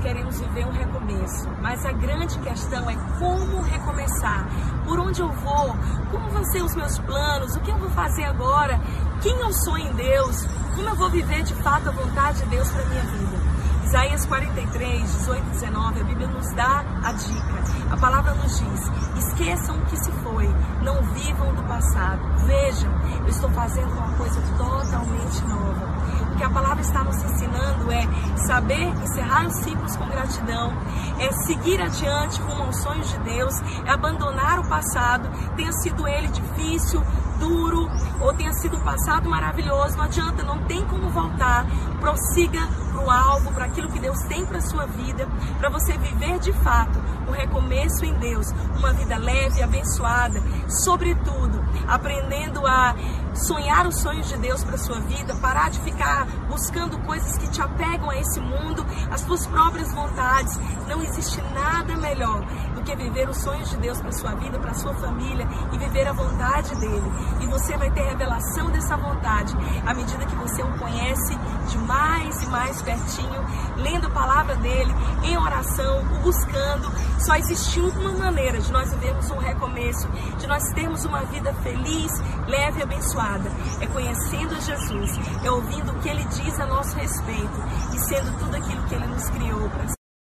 queremos viver um recomeço, mas a grande questão é como recomeçar, por onde eu vou, como vão ser os meus planos, o que eu vou fazer agora, quem eu sou em Deus, como eu vou viver de fato a vontade de Deus para minha vida. Isaías 43, 18 e 19, a Bíblia nos dá a dica. A palavra nos diz: esqueçam o que se foi, não vivam do passado. Vejam, eu estou fazendo uma coisa totalmente nova. O que a palavra está nos ensinando é saber encerrar os ciclos com gratidão, é seguir adiante com os sonhos de Deus, é abandonar o passado, tenha sido ele difícil, duro ou tenha sido um passado maravilhoso, não adianta, não tem como voltar. Prossiga para o alvo, para aquilo que Deus tem para sua vida, para você viver de fato um recomeço em Deus, uma vida leve, abençoada, sobretudo aprendendo a sonhar os sonhos de Deus para sua vida, parar de ficar buscando coisas que te apegam a esse mundo, as suas próprias vontades. Não existe nada melhor do que viver os sonhos de Deus para sua vida, para sua família e viver a vontade dele. E você vai ter revelação dessa vontade à medida que você o conhece de mais mais pertinho, lendo a palavra dele, em oração, o buscando. Só existe uma maneira de nós vivermos um recomeço, de nós termos uma vida feliz, leve e abençoada. É conhecendo Jesus, é ouvindo o que ele diz a nosso respeito e sendo tudo aquilo que ele nos criou para